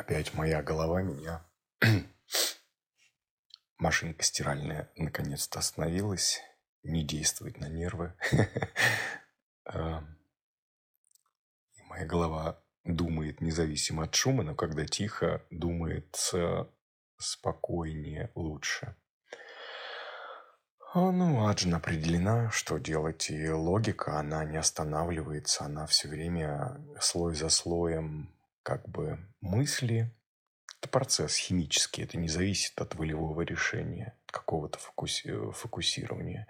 Опять моя голова меня... Машинка стиральная наконец-то остановилась. Не действует на нервы. А, и моя голова думает независимо от шума, но когда тихо, думает спокойнее, лучше. Ну, Аджин определена, что делать, и логика, она не останавливается, она все время слой за слоем как бы мысли. Это процесс химический, это не зависит от волевого решения, какого-то фокуси- фокусирования.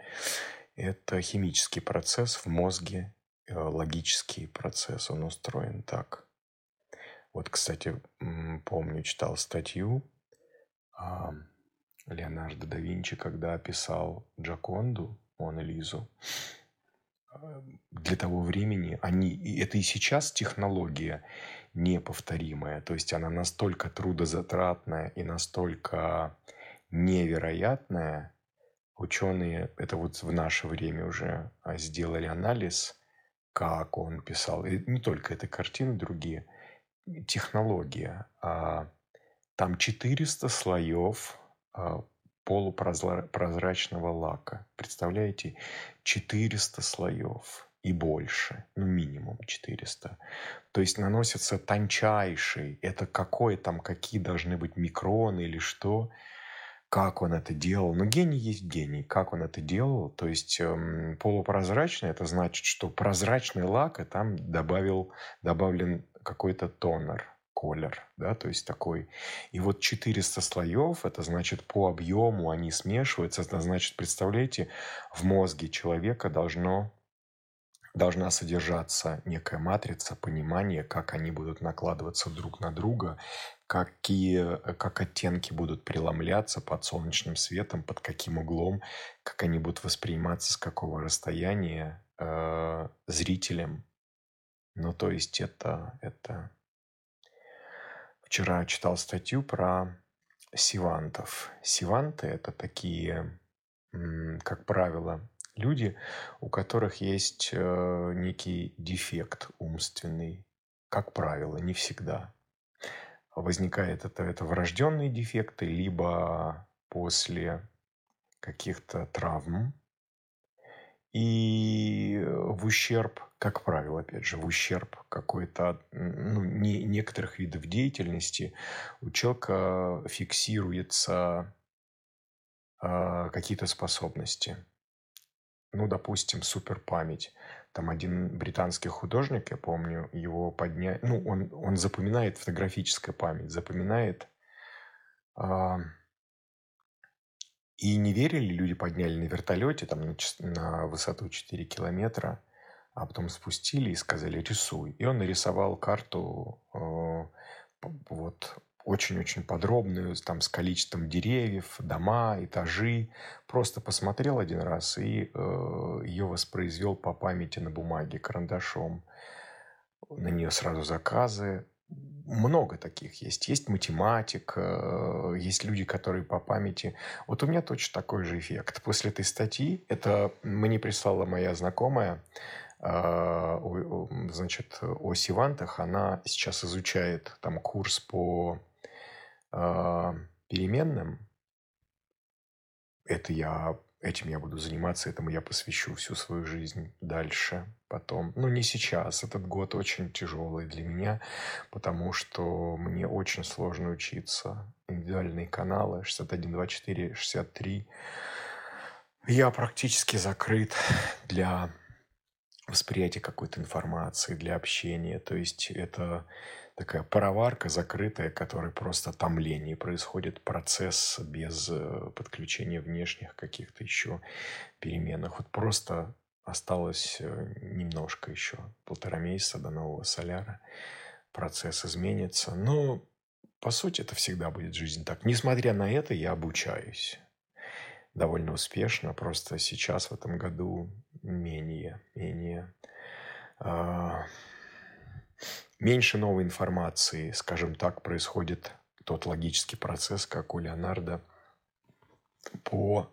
Это химический процесс в мозге, э, логический процесс, он устроен так. Вот, кстати, помню, читал статью а, Леонардо да Винчи, когда описал Джаконду, Мона Лизу, а, для того времени они, и это и сейчас технология неповторимая, то есть она настолько трудозатратная и настолько невероятная, ученые, это вот в наше время уже а, сделали анализ, как он писал, и не только эта картина, другие, технология, а там 400 слоев а, полупрозрачного лака. Представляете? 400 слоев и больше, ну минимум 400. То есть наносится тончайший, это какой там, какие должны быть микроны или что, как он это делал. Но гений есть гений, как он это делал. То есть эм, полупрозрачный, это значит, что прозрачный лак, и там добавил, добавлен какой-то тонер колер, да, то есть такой. И вот 400 слоев, это значит по объему они смешиваются, это значит, представляете, в мозге человека должно должна содержаться некая матрица понимания, как они будут накладываться друг на друга, какие, как оттенки будут преломляться под солнечным светом, под каким углом, как они будут восприниматься с какого расстояния э, зрителем. Ну, то есть это, это Вчера читал статью про сивантов. Сиванты – это такие, как правило, люди, у которых есть э, некий дефект умственный. Как правило, не всегда. Возникает это, это врожденные дефекты, либо после каких-то травм, и в ущерб, как правило, опять же, в ущерб какой-то, ну, не, некоторых видов деятельности у человека фиксируются э, какие-то способности. Ну, допустим, суперпамять. Там один британский художник, я помню, его поднять, ну, он, он запоминает фотографическая память, запоминает э, и не верили, люди подняли на вертолете там на, на высоту 4 километра, а потом спустили и сказали «рисуй». И он нарисовал карту э, вот очень-очень подробную, там с количеством деревьев, дома, этажи. Просто посмотрел один раз и э, ее воспроизвел по памяти на бумаге карандашом. На нее сразу заказы много таких есть. Есть математик, э, есть люди, которые по памяти... Вот у меня точно такой же эффект. После этой статьи, это мне прислала моя знакомая, э, значит, о сивантах, она сейчас изучает там курс по переменным. Это я этим я буду заниматься, этому я посвящу всю свою жизнь дальше, потом. Ну, не сейчас. Этот год очень тяжелый для меня, потому что мне очень сложно учиться. Индивидуальные каналы 61, 24, 63. Я практически закрыт для восприятия какой-то информации, для общения. То есть это такая пароварка закрытая, которая просто томление происходит, процесс без э, подключения внешних каких-то еще переменных. Вот просто осталось э, немножко еще, полтора месяца до нового соляра. Процесс изменится. Но, по сути, это всегда будет жизнь так. Несмотря на это, я обучаюсь довольно успешно. Просто сейчас, в этом году, менее, менее а, меньше новой информации, скажем так, происходит тот логический процесс, как у Леонардо, по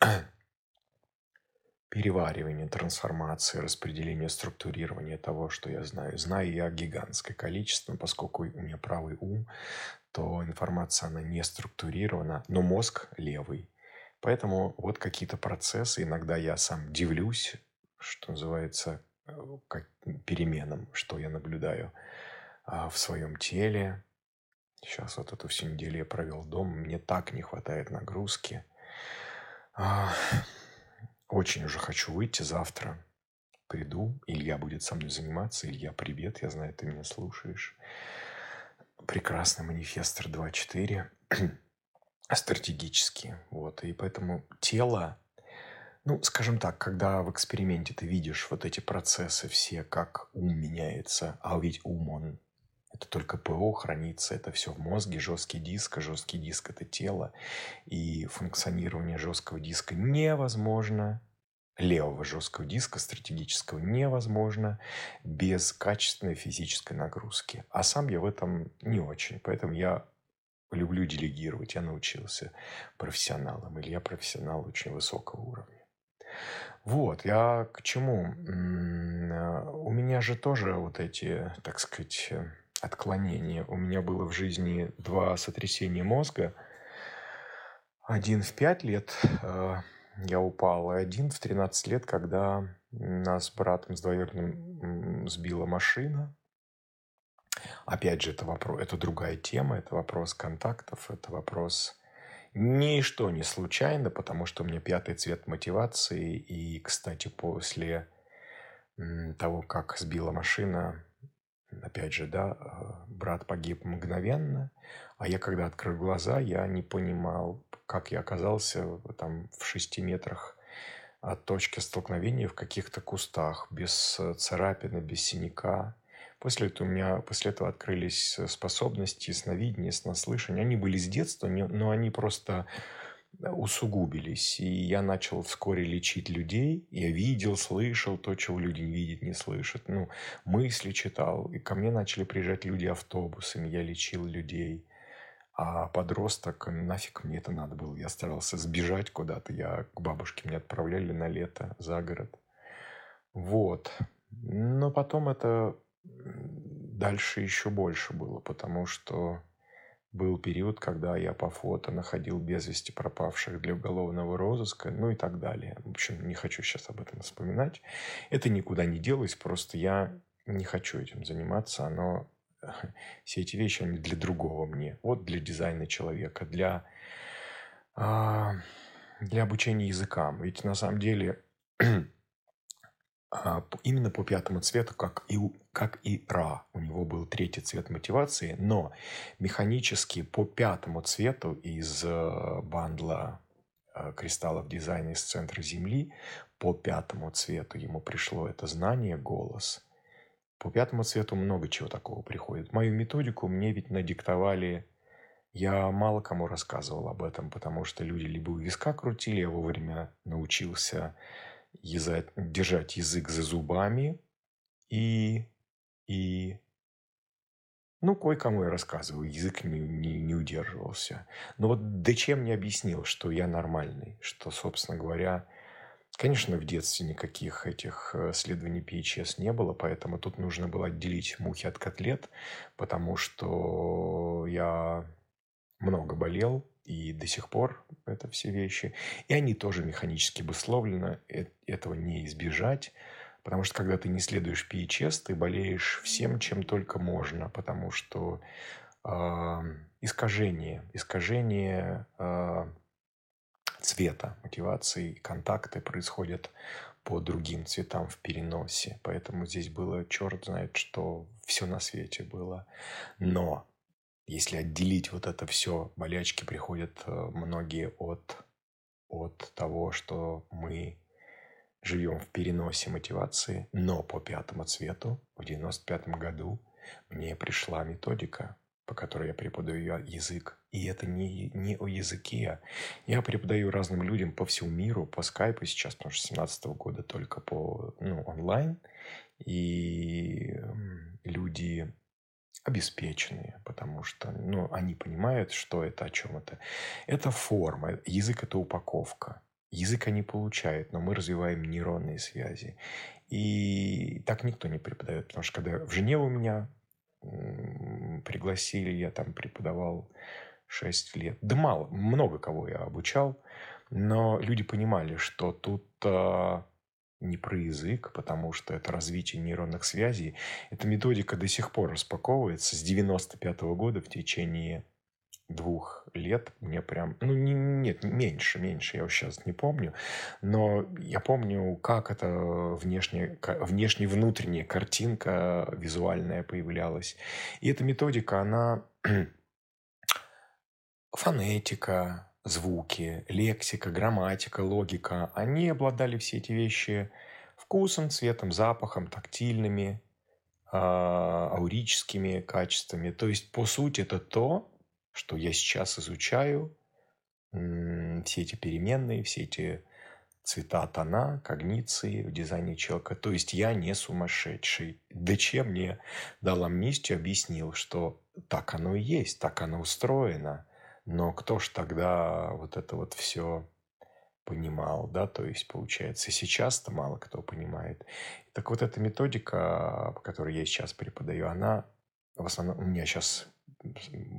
переваривания, трансформации, распределения, структурирования того, что я знаю. Знаю я гигантское количество, поскольку у меня правый ум, то информация, она не структурирована, но мозг левый. Поэтому вот какие-то процессы, иногда я сам дивлюсь, что называется, э, как переменам, что я наблюдаю а, в своем теле. Сейчас вот эту всю неделю я провел дома, мне так не хватает нагрузки. А, очень уже хочу выйти завтра. Приду, Илья будет со мной заниматься. Илья, привет, я знаю, ты меня слушаешь. Прекрасный манифестор 2.4. Стратегический. Вот. И поэтому тело, ну, скажем так, когда в эксперименте ты видишь вот эти процессы все, как ум меняется, а ведь ум, он это только ПО хранится, это все в мозге, жесткий диск, а жесткий диск – это тело. И функционирование жесткого диска невозможно, левого жесткого диска стратегического невозможно без качественной физической нагрузки. А сам я в этом не очень, поэтому я люблю делегировать, я научился профессионалам, или я профессионал очень высокого уровня. Вот, я к чему? У меня же тоже вот эти, так сказать, отклонения. У меня было в жизни два сотрясения мозга. Один в пять лет э, я упал, и один в 13 лет, когда нас с братом с двоюродным сбила машина. Опять же, это, вопрос, это другая тема, это вопрос контактов, это вопрос ничто не случайно, потому что у меня пятый цвет мотивации. И, кстати, после того, как сбила машина, опять же, да, э, брат погиб мгновенно, а я, когда открыл глаза, я не понимал, как я оказался там в шести метрах от точки столкновения в каких-то кустах, без э, царапины, без синяка. После этого у меня после этого открылись э, способности, сновидения, снослышания. Они были с детства, но они просто усугубились. И я начал вскоре лечить людей. Я видел, слышал то, чего люди не видят, не слышат. Ну, мысли читал. И ко мне начали приезжать люди автобусами. Я лечил людей. А подросток, нафиг мне это надо было. Я старался сбежать куда-то. Я к бабушке меня отправляли на лето за город. Вот. Но потом это дальше еще больше было, потому что был период, когда я по фото находил без вести пропавших для уголовного розыска, ну и так далее. В общем, не хочу сейчас об этом вспоминать. Это никуда не делось, просто я не хочу этим заниматься. Оно, все эти вещи, они для другого мне. Вот для дизайна человека, для, а, для обучения языкам. Ведь на самом деле именно по пятому цвету, как и, как и Ра. У него был третий цвет мотивации, но механически по пятому цвету из э, бандла э, кристаллов дизайна из центра Земли, по пятому цвету ему пришло это знание, голос. По пятому цвету много чего такого приходит. Мою методику мне ведь надиктовали я мало кому рассказывал об этом, потому что люди либо у виска крутили, я вовремя научился язык, держать язык за зубами и, и ну, кое-кому я рассказываю, язык не, не, не удерживался. Но вот Дечем не объяснил, что я нормальный, что, собственно говоря, конечно, в детстве никаких этих э, следований PHS не было, поэтому тут нужно было отделить мухи от котлет, потому что я много болел, и до сих пор это все вещи. И они тоже механически обусловлены. Э, этого не избежать. Потому что когда ты не следуешь PHS, ты болеешь всем, чем только можно. Потому что э, искажение, искажение э, цвета мотивации, контакты происходят по другим цветам в переносе. Поэтому здесь было черт знает, что все на свете было. Но если отделить вот это все, болячки приходят э, многие от, от того, что мы живем в переносе мотивации, но по пятому цвету в 95 году мне пришла методика, по которой я преподаю язык. И это не, не о языке. Я преподаю разным людям по всему миру, по скайпу сейчас, потому что с 17 года только по ну, онлайн. И люди обеспеченные, потому что ну, они понимают, что это, о чем это. Это форма, язык – это упаковка. Язык они получают, но мы развиваем нейронные связи. И так никто не преподает, потому что когда в Женеву меня пригласили, я там преподавал 6 лет. Да мало, много кого я обучал, но люди понимали, что тут а, не про язык, потому что это развитие нейронных связей. Эта методика до сих пор распаковывается с 95 -го года в течение двух лет мне прям, ну не, нет, меньше, меньше, я сейчас не помню, но я помню, как это внешне, внешне внутренняя картинка визуальная появлялась. И эта методика, она фонетика, звуки, лексика, грамматика, логика, они обладали все эти вещи вкусом, цветом, запахом, тактильными, а, аурическими качествами. То есть, по сути, это то, что я сейчас изучаю, все эти переменные, все эти цвета, тона, когниции в дизайне человека. То есть я не сумасшедший. Дече мне дал амнистию, объяснил, что так оно и есть, так оно устроено. Но кто ж тогда вот это вот все понимал, да, то есть, получается, сейчас-то мало кто понимает. Так вот эта методика, по которой я сейчас преподаю, она в основном, у меня сейчас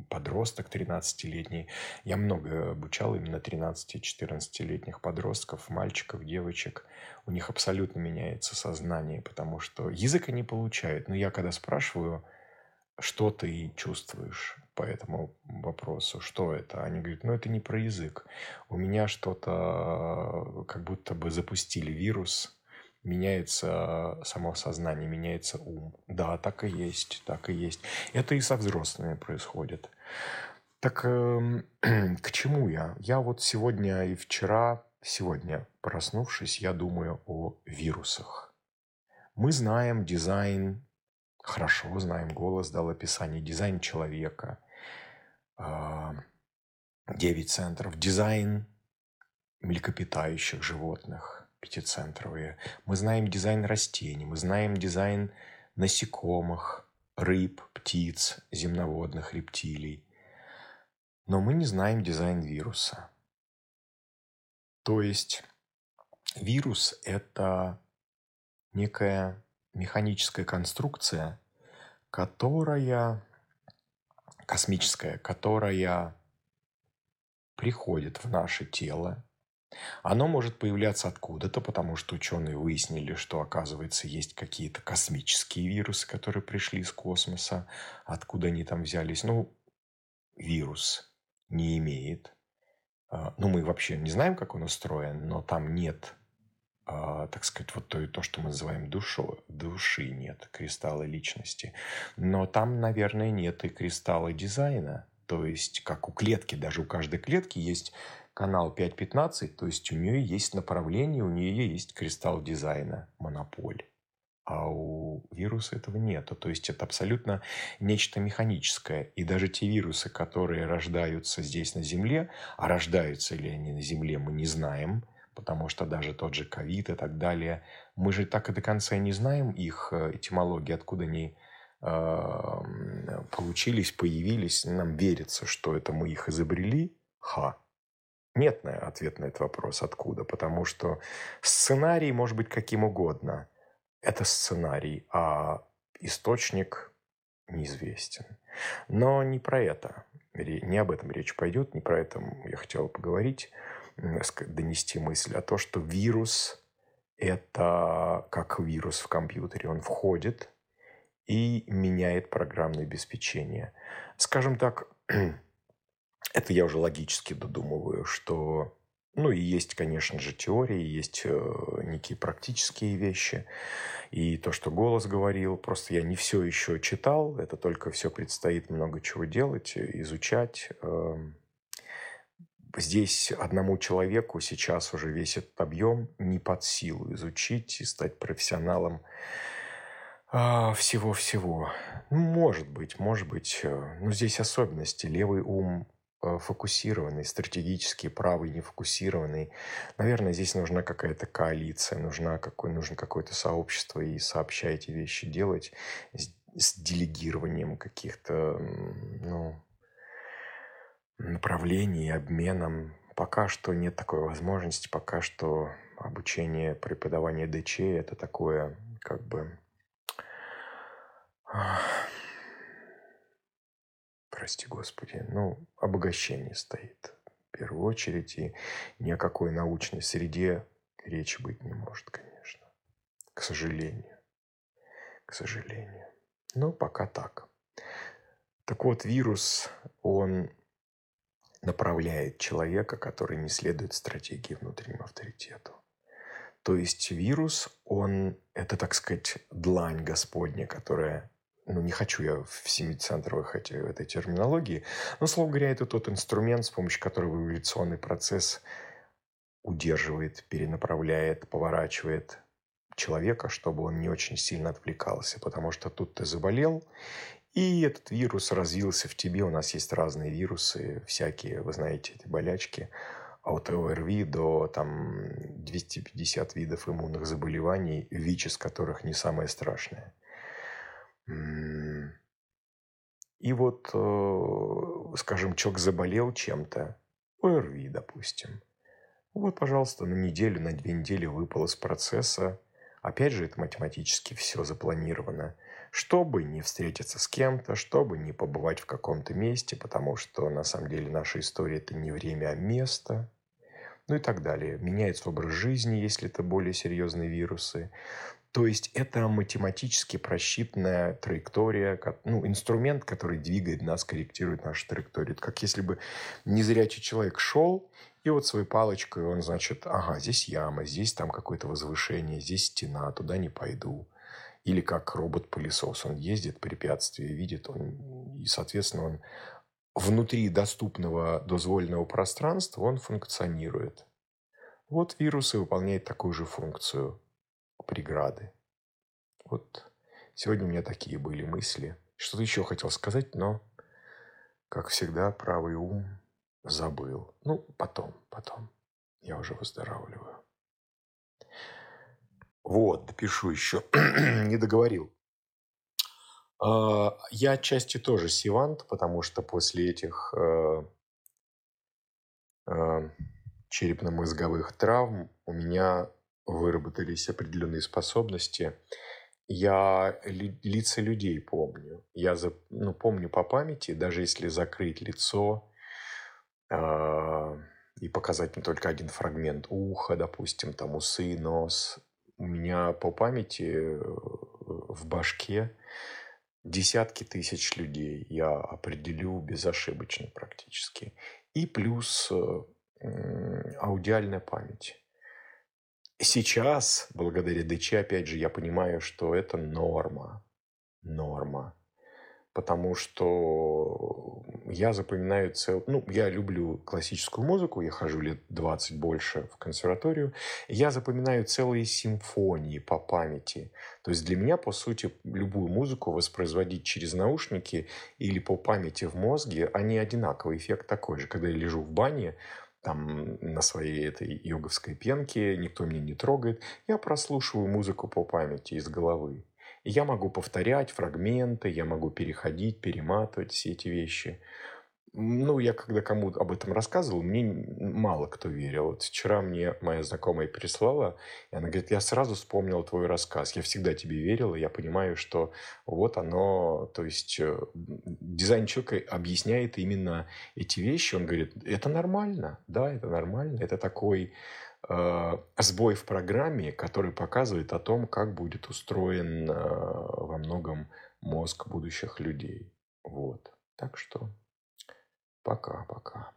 подросток 13-летний. Я много обучал именно 13-14-летних подростков, мальчиков, девочек. У них абсолютно меняется сознание, потому что язык они получают. Но я когда спрашиваю, что ты чувствуешь по этому вопросу, что это? Они говорят, ну это не про язык. У меня что-то, как будто бы запустили вирус, меняется само сознание, меняется ум. Да, так и есть, так и есть. Это и со взрослыми происходит. Так э, к чему я? Я вот сегодня и вчера, сегодня проснувшись, я думаю о вирусах. Мы знаем дизайн, хорошо знаем, голос дал описание, дизайн человека, 9 центров, дизайн млекопитающих животных – пятицентровые. Мы знаем дизайн растений, мы знаем дизайн насекомых, рыб, птиц, земноводных, рептилий. Но мы не знаем дизайн вируса. То есть вирус – это некая механическая конструкция, которая космическая, которая приходит в наше тело оно может появляться откуда-то, потому что ученые выяснили, что, оказывается, есть какие-то космические вирусы, которые пришли из космоса. Откуда они там взялись? Ну, вирус не имеет. А, ну, мы вообще не знаем, как он устроен, но там нет, а, так сказать, вот то, то что мы называем душой. Души нет, кристалла личности. Но там, наверное, нет и кристалла дизайна. То есть, как у клетки, даже у каждой клетки есть канал 5.15, то есть у нее есть направление, у нее есть кристалл дизайна, монополь. А у вируса этого нет. То есть это абсолютно нечто механическое. И даже те вирусы, которые рождаются здесь на Земле, а рождаются ли они на Земле, мы не знаем, потому что даже тот же ковид и так далее, мы же так и до конца не знаем их э, этимологии, откуда они э, получились, появились. Нам верится, что это мы их изобрели. Ха, нет на ответ на этот вопрос, откуда. Потому что сценарий может быть каким угодно. Это сценарий, а источник неизвестен. Но не про это. Не об этом речь пойдет, не про это я хотел поговорить, донести мысль, а то, что вирус – это как вирус в компьютере. Он входит и меняет программное обеспечение. Скажем так, это я уже логически додумываю, что ну и есть, конечно же, теории, есть э, некие практические вещи. И то, что голос говорил, просто я не все еще читал, это только все предстоит много чего делать, изучать. Э, здесь одному человеку сейчас уже весь этот объем не под силу изучить и стать профессионалом а, всего-всего. Ну, может быть, может быть. Э, но здесь особенности. Левый ум Э, фокусированный, стратегический, правый, нефокусированный. Наверное, здесь нужна какая-то коалиция, нужна какой, нужно какое-то сообщество и сообща эти вещи делать с, с делегированием каких-то ну, направлений, обменом пока что нет такой возможности, пока что обучение, преподавание ДЧ – это такое, как бы, прости господи, ну, обогащение стоит в первую очередь, и ни о какой научной среде речи быть не может, конечно. К сожалению. К сожалению. Но пока так. Так вот, вирус, он направляет человека, который не следует стратегии внутреннему авторитету. То есть вирус, он, это, так сказать, длань Господня, которая ну, не хочу я в семицентровой хотя этой терминологии, но, слово говоря, это тот инструмент, с помощью которого эволюционный процесс удерживает, перенаправляет, поворачивает человека, чтобы он не очень сильно отвлекался, потому что тут ты заболел, и этот вирус развился в тебе. У нас есть разные вирусы, всякие, вы знаете, эти болячки, от ОРВИ до там 250 видов иммунных заболеваний, ВИЧ из которых не самое страшное – и вот, э, скажем, человек заболел чем-то, ОРВИ, допустим. Вот, пожалуйста, на неделю, на две недели выпал из процесса. Опять же, это математически все запланировано. Чтобы не встретиться с кем-то, чтобы не побывать в каком-то месте, потому что на самом деле наша история – это не время, а место ну и так далее. Меняется образ жизни, если это более серьезные вирусы. То есть это математически просчитанная траектория, ну, инструмент, который двигает нас, корректирует нашу траекторию. Это как если бы незрячий человек шел, и вот своей палочкой он, значит, ага, здесь яма, здесь там какое-то возвышение, здесь стена, туда не пойду. Или как робот-пылесос, он ездит, препятствия видит, он, и, соответственно, он внутри доступного дозволенного пространства он функционирует. Вот вирусы выполняют такую же функцию – преграды. Вот сегодня у меня такие были мысли. Что-то еще хотел сказать, но, как всегда, правый ум забыл. Ну, потом, потом. Я уже выздоравливаю. Вот, допишу еще. Не договорил. А, я отчасти тоже сивант, потому что после этих э, э, черепно-мозговых травм у меня выработались определенные способности. Я ли, лица людей помню. Я за, ну, помню по памяти, даже если закрыть лицо э, и показать не только один фрагмент уха, допустим, там усы, нос. У меня по памяти в башке десятки тысяч людей я определю безошибочно практически. И плюс аудиальная память. Сейчас, благодаря ДЧ, опять же, я понимаю, что это норма. Норма. Потому что я запоминаю цел... Ну, я люблю классическую музыку, я хожу лет 20 больше в консерваторию. Я запоминаю целые симфонии по памяти. То есть для меня, по сути, любую музыку воспроизводить через наушники или по памяти в мозге, они одинаковый. Эффект такой же. Когда я лежу в бане, там на своей этой йоговской пенке, никто меня не трогает. Я прослушиваю музыку по памяти из головы. Я могу повторять фрагменты, я могу переходить, перематывать все эти вещи ну, я когда кому об этом рассказывал, мне мало кто верил. Вот вчера мне моя знакомая переслала, и она говорит, я сразу вспомнила твой рассказ. Я всегда тебе верила, я понимаю, что вот оно, то есть э, дизайн человека объясняет именно эти вещи. Он говорит, это нормально, да, это нормально. Это такой сбой в программе, который показывает о том, как будет устроен э, во многом мозг будущих людей. Вот. Так что Пока-пока.